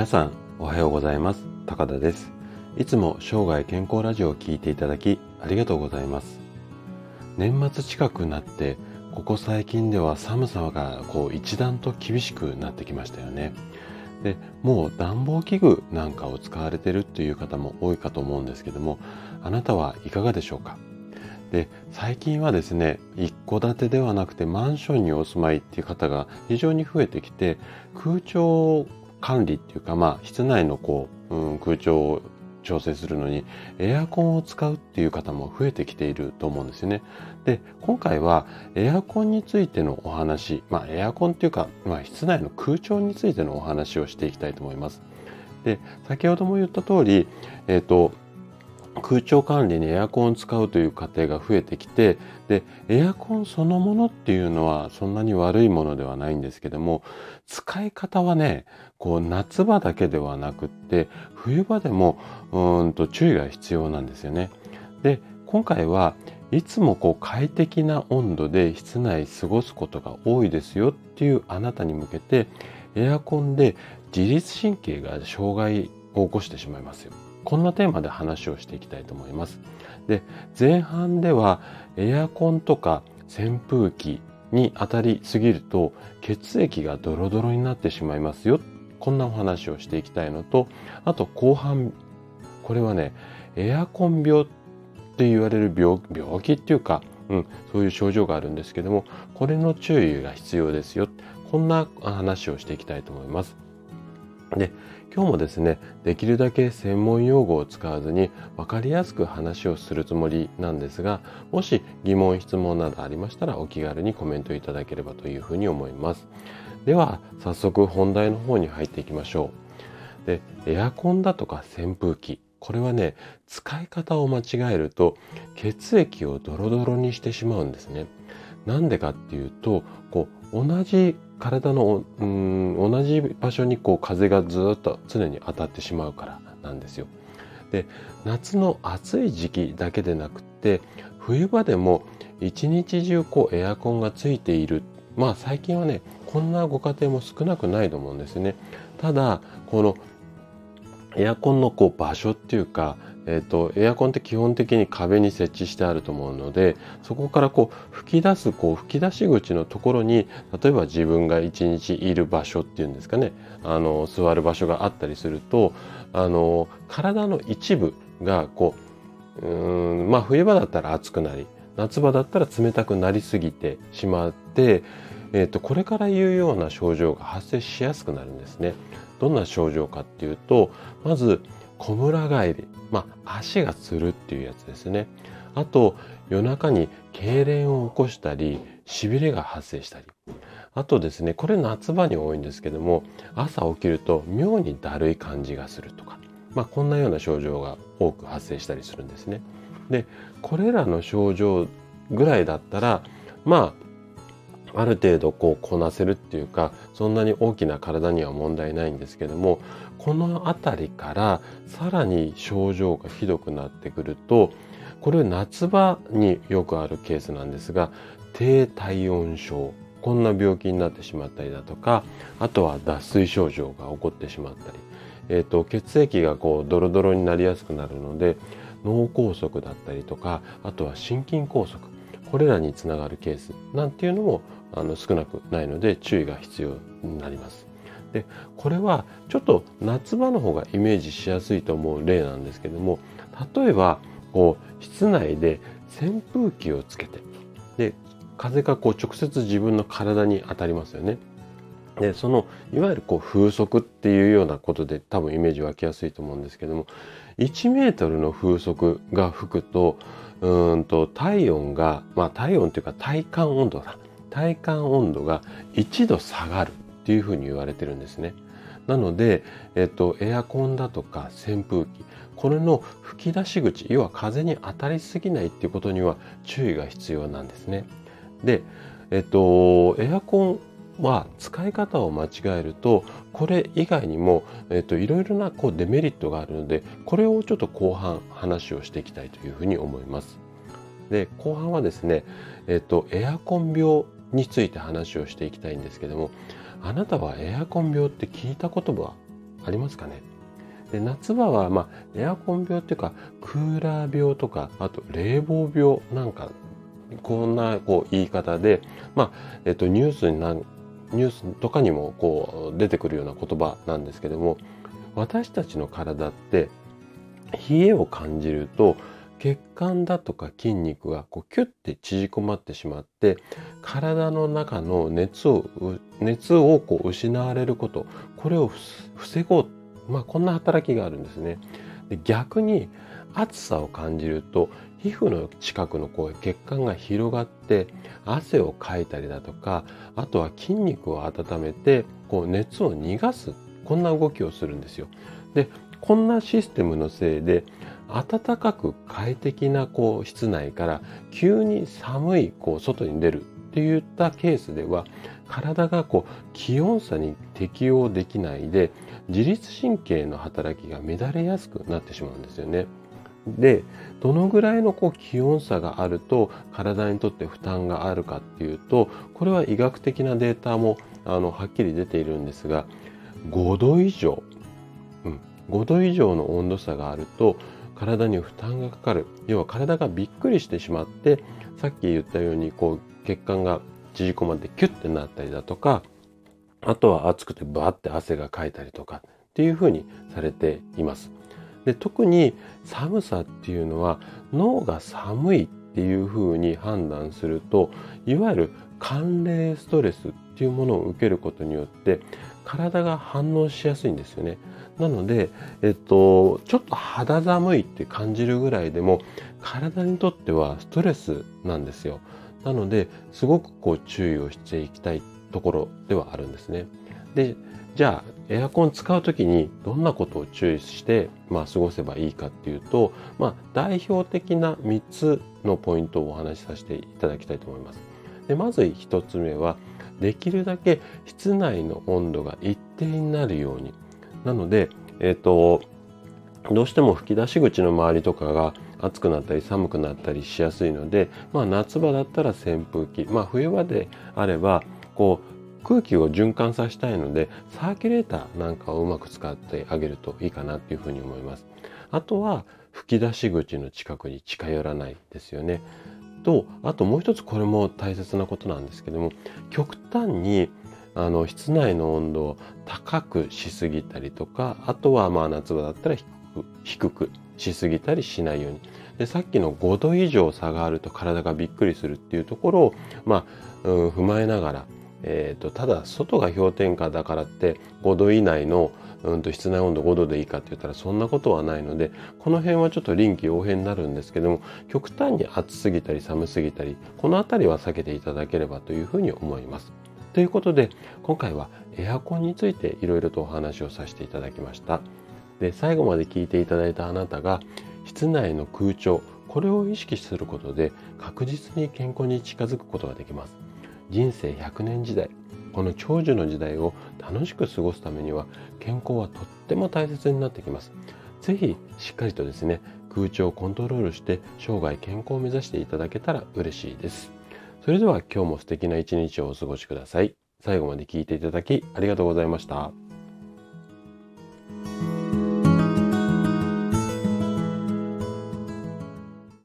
皆さんおはようございます。高田です。いつも生涯健康ラジオを聞いていただきありがとうございます。年末近くなってここ最近では寒さがこう一段と厳しくなってきましたよね。でもう暖房器具なんかを使われてるっていう方も多いかと思うんですけどもあなたはいかがでしょうか？で最近はですね一戸建てではなくてマンションにお住まいっていう方が非常に増えてきて空調管理っていうかまあ室内のこう、うん、空調を調整するのにエアコンを使うっていう方も増えてきていると思うんですよね。で今回はエアコンについてのお話まあエアコンっていうか、まあ、室内の空調についてのお話をしていきたいと思います。で先ほども言った通り、えっ、ー、と空調管理にエアコンを使うという家庭が増えてきてでエアコンそのものっていうのはそんなに悪いものではないんですけども使い方はねこう夏場だけではなくって冬場でもうんと注意が必要なんですよね。で今回はいつもこう快適な温度で室内過ごすことが多いですよっていうあなたに向けてエアコンで自律神経が障害を起こしてしまいますよ。こんなテーマで話をしていきたいと思います。で、前半ではエアコンとか扇風機に当たりすぎると血液がドロドロになってしまいますよ。こんなお話をしていきたいのと、あと後半、これはね、エアコン病って言われる病気っていうか、うん、そういう症状があるんですけども、これの注意が必要ですよ。こんな話をしていきたいと思います。で、今日もですね、できるだけ専門用語を使わずに分かりやすく話をするつもりなんですが、もし疑問、質問などありましたらお気軽にコメントいただければというふうに思います。では、早速本題の方に入っていきましょう。で、エアコンだとか扇風機、これはね、使い方を間違えると血液をドロドロにしてしまうんですね。なんでかっていうと、こう、同じ体のうん同じ場所にこう風がずっと常に当たってしまうからなんですよ。で夏の暑い時期だけでなくって冬場でも一日中こうエアコンがついているまあ最近はねこんなご家庭も少なくないと思うんですね。ただこのエアコンのこう場所っていうかえーと、エアコンって基本的に壁に設置してあると思うのでそこからこう吹き出すこう吹き出し口のところに例えば自分が一日いる場所っていうんですかねあの座る場所があったりするとあの体の一部がこううんまあ冬場だったら暑くなり夏場だったら冷たくなりすぎてしまって、えーとこれから言うような症状が発生しやすくなるんですね。どんな症状かっていうとまずこむら返り、まあ、足がつるっていうやつですね。あと、夜中に痙攣を起こしたり、痺れが発生したり。あとですね、これ夏場に多いんですけども、朝起きると妙にだるい感じがするとか、まあ、こんなような症状が多く発生したりするんですね。で、これらの症状ぐらいだったら、まあ、ある程度こうこなせるっていうかそんなに大きな体には問題ないんですけどもこの辺りからさらに症状がひどくなってくるとこれ夏場によくあるケースなんですが低体温症こんな病気になってしまったりだとかあとは脱水症状が起こってしまったり、えーと、血液がこうドロドロになりやすくなるので脳梗塞だったりとかあとは心筋梗塞これらにつながるケースなんていうのもあの少なくないので注意が必要になります。でこれはちょっと夏場の方がイメージしやすいと思う例なんですけども例えばこう室内で扇風機をつけてで風がこう直接自分の体に当たりますよね。でそのいわゆるこう風速っていうようなことで多分イメージ湧きやすいと思うんですけども1メートルの風速が吹くとうんと体温がまあ体温というか体感温度だ体感温度が1度下がるっていうふうに言われてるんですね。なので、えっと、エアコンだとか扇風機これの吹き出し口要は風に当たりすぎないっていうことには注意が必要なんですね。で、えっと、エアコンは使い方を間違えるとこれ以外にも、えっと、いろいろなこうデメリットがあるのでこれをちょっと後半話をしていきたいというふうに思います。で後半はですね、えっと、エアコン病について話をしていきたいんですけどもあなたはエアコン病って聞いたことはありますかね？で夏場は、まあ、エアコン病っていうかクーラー病とかあと冷房病なんかこんなこう言い方で、まあえっと、ニュースになニュースとかにもこう出てくるような言葉なんですけども私たちの体って冷えを感じると血管だとか筋肉がこうキュッて縮こまってしまって体の中の熱を熱をこう失われることこれを防ごうまあこんな働きがあるんですね。で逆に暑さを感じると皮膚の近くのこう血管が広がって汗をかいたりだとかあとは筋肉を温めてこう熱を逃がすこんな動きをするんですよ。でこんなシステムのせいで暖かく快適なこう室内から急に寒いこう外に出るっていったケースでは体がこう気温差に適応できないで自律神経の働きが乱れやすくなってしまうんですよね。でどのぐらいのこう気温差があると体にとって負担があるかっていうとこれは医学的なデータもあのはっきり出ているんですが5度以上、うん、5度以上の温度差があると体に負担がかかる要は体がびっくりしてしまってさっき言ったようにこう血管が縮こまってキュッてなったりだとかあとは暑くてバーって汗がかいたりとかっていうふうにされています。で特に寒さっていうのは脳が寒いっていうふうに判断するといわゆる寒冷ストレスっていうものを受けることによって体が反応しやすいんですよね。なので、えっと、ちょっと肌寒いって感じるぐらいでも体にとってはストレスなんですよ。なので、すごくこう注意をしていきたいところではあるんですね。で、じゃあエアコン使う時にどんなことを注意して、まあ、過ごせばいいかっていうと、まあ、代表的な3つのポイントをお話しさせていただきたいと思います。でまず1つ目はできるだけ室内の温度が一定になるようになので、えっ、ー、とどうしても吹き出し口の周りとかが暑くなったり寒くなったりしやすいので、まあ、夏場だったら扇風機、まあ、冬場であればこう空気を循環させたいのでサーキュレーターなんかをうまく使ってあげるといいかなっていうふうに思います。あとは吹き出し口の近くに近寄らないですよね。とあともう一つこれも大切なことなんですけども極端にあの室内の温度を高くしすぎたりとかあとはまあ夏場だったら低くしすぎたりしないようにでさっきの5度以上差があると体がびっくりするっていうところを、まあ、うん、踏まえながらえーと、ただ外が氷点下だからって5度以内の、うんと、室内温度5度でいいかって言ったらそんなことはないのでこの辺はちょっと臨機応変になるんですけども極端に暑すぎたり寒すぎたりこの辺りは避けていただければというふうに思います。ということで今回はエアコンについていろいろとお話をさせていただきました。で最後まで聞いていただいたあなたが室内の空調これを意識することで確実に健康に近づくことができます。人生100年時代この長寿の時代を楽しく過ごすためには健康はとっても大切になってきます。ぜひしっかりとですね空調をコントロールして生涯健康を目指していただけたら嬉しいです。それでは今日も素敵な一日をお過ごしください。最後まで聞いていただきありがとうございました。